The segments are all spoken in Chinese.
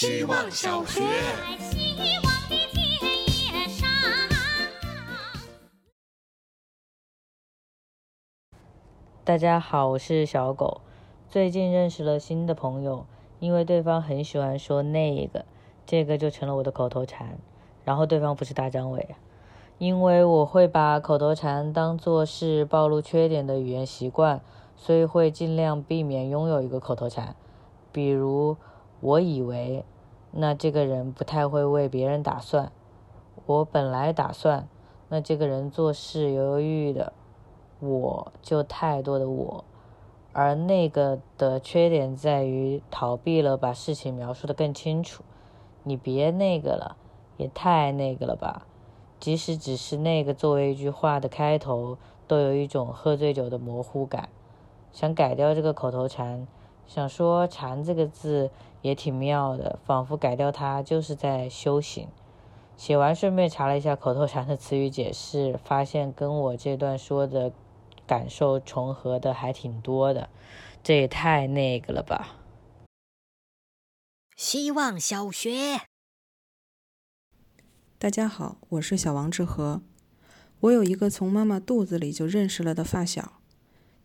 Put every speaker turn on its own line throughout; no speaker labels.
希望小学。
大家好，我是小狗。最近认识了新的朋友，因为对方很喜欢说那个，这个就成了我的口头禅。然后对方不是大张伟，因为我会把口头禅当做是暴露缺点的语言习惯，所以会尽量避免拥有一个口头禅。比如，我以为，那这个人不太会为别人打算。我本来打算，那这个人做事犹犹豫豫的。我就太多的我，而那个的缺点在于逃避了把事情描述的更清楚。你别那个了，也太那个了吧？即使只是那个作为一句话的开头，都有一种喝醉酒的模糊感。想改掉这个口头禅，想说“禅”这个字也挺妙的，仿佛改掉它就是在修行。写完顺便查了一下口头禅的词语解释，发现跟我这段说的。感受重合的还挺多的，这也太那个了吧！
希望小学，
大家好，我是小王志和。我有一个从妈妈肚子里就认识了的发小，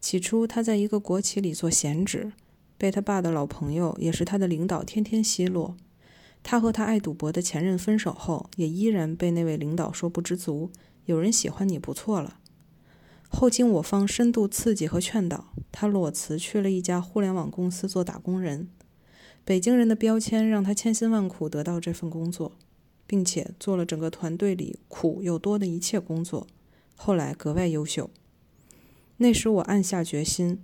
起初他在一个国企里做闲职，被他爸的老朋友，也是他的领导天天奚落。他和他爱赌博的前任分手后，也依然被那位领导说不知足。有人喜欢你不错了。后经我方深度刺激和劝导，他裸辞去了一家互联网公司做打工人。北京人的标签让他千辛万苦得到这份工作，并且做了整个团队里苦又多的一切工作。后来格外优秀。那时我暗下决心，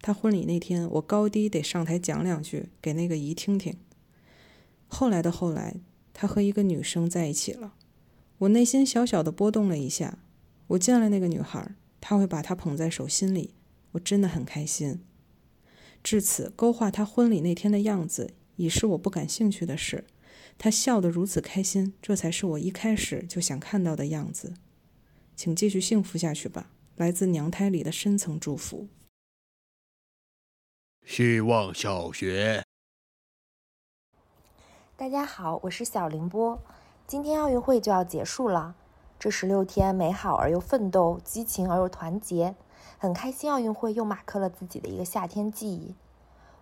他婚礼那天我高低得上台讲两句给那个姨听听。后来的后来，他和一个女生在一起了，我内心小小的波动了一下。我见了那个女孩。他会把她捧在手心里，我真的很开心。至此，勾画他婚礼那天的样子已是我不感兴趣的事。他笑得如此开心，这才是我一开始就想看到的样子。请继续幸福下去吧，来自娘胎里的深层祝福。
希望小学，
大家好，我是小凌波。今天奥运会就要结束了。这十六天美好而又奋斗，激情而又团结，很开心。奥运会又马克了自己的一个夏天记忆。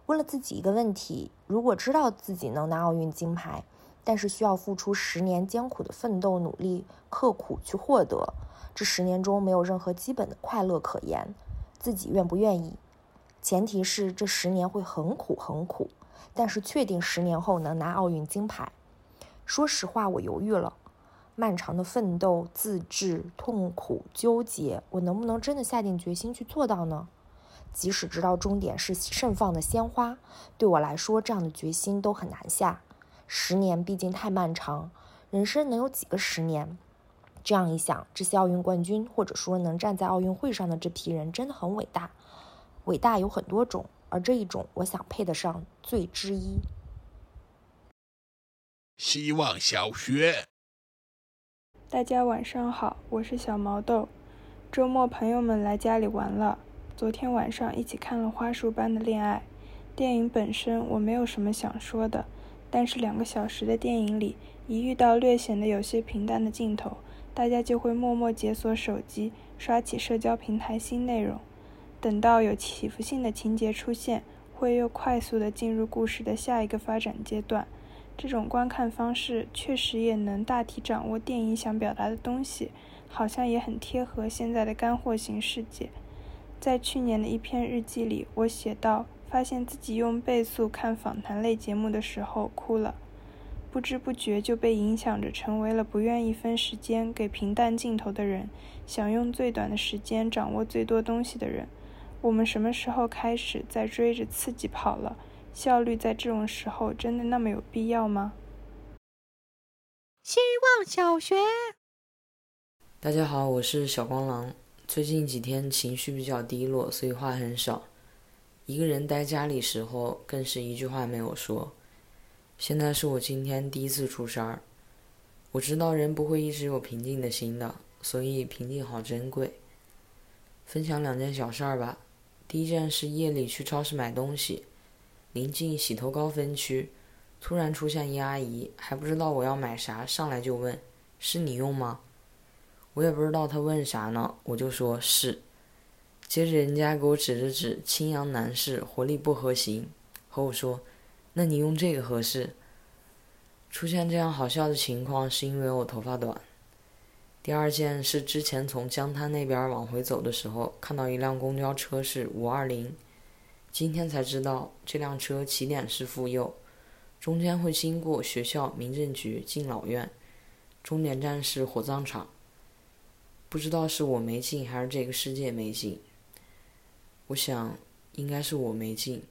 问了自己一个问题：如果知道自己能拿奥运金牌，但是需要付出十年艰苦的奋斗努力、刻苦去获得，这十年中没有任何基本的快乐可言，自己愿不愿意？前提是这十年会很苦很苦，但是确定十年后能拿奥运金牌。说实话，我犹豫了。漫长的奋斗、自制、痛苦、纠结，我能不能真的下定决心去做到呢？即使知道终点是盛放的鲜花，对我来说，这样的决心都很难下。十年毕竟太漫长，人生能有几个十年？这样一想，这些奥运冠军，或者说能站在奥运会上的这批人，真的很伟大。伟大有很多种，而这一种，我想配得上最之一。
希望小学。
大家晚上好，我是小毛豆。周末朋友们来家里玩了，昨天晚上一起看了《花束般的恋爱》。电影本身我没有什么想说的，但是两个小时的电影里，一遇到略显得有些平淡的镜头，大家就会默默解锁手机，刷起社交平台新内容。等到有起伏性的情节出现，会又快速的进入故事的下一个发展阶段。这种观看方式确实也能大体掌握电影想表达的东西，好像也很贴合现在的干货型世界。在去年的一篇日记里，我写到，发现自己用倍速看访谈类节目的时候哭了，不知不觉就被影响着，成为了不愿意分时间给平淡镜头的人，想用最短的时间掌握最多东西的人。我们什么时候开始在追着刺激跑了？效率在这种时候真的那么有必要吗？
希望小学，
大家好，我是小光狼。最近几天情绪比较低落，所以话很少。一个人待家里时候，更是一句话没有说。现在是我今天第一次出声儿。我知道人不会一直有平静的心的，所以平静好珍贵。分享两件小事儿吧。第一件是夜里去超市买东西。临近洗头膏分区，突然出现一阿姨，还不知道我要买啥，上来就问：“是你用吗？”我也不知道她问啥呢，我就说是。接着人家给我指了指青阳男士，活力不合行，和我说：“那你用这个合适。”出现这样好笑的情况，是因为我头发短。第二件是之前从江滩那边往回走的时候，看到一辆公交车是五二零，今天才知道这辆车起点是妇幼，中间会经过学校、民政局、敬老院，终点站是火葬场。不知道是我没进，还是这个世界没进。我想，应该是我没进。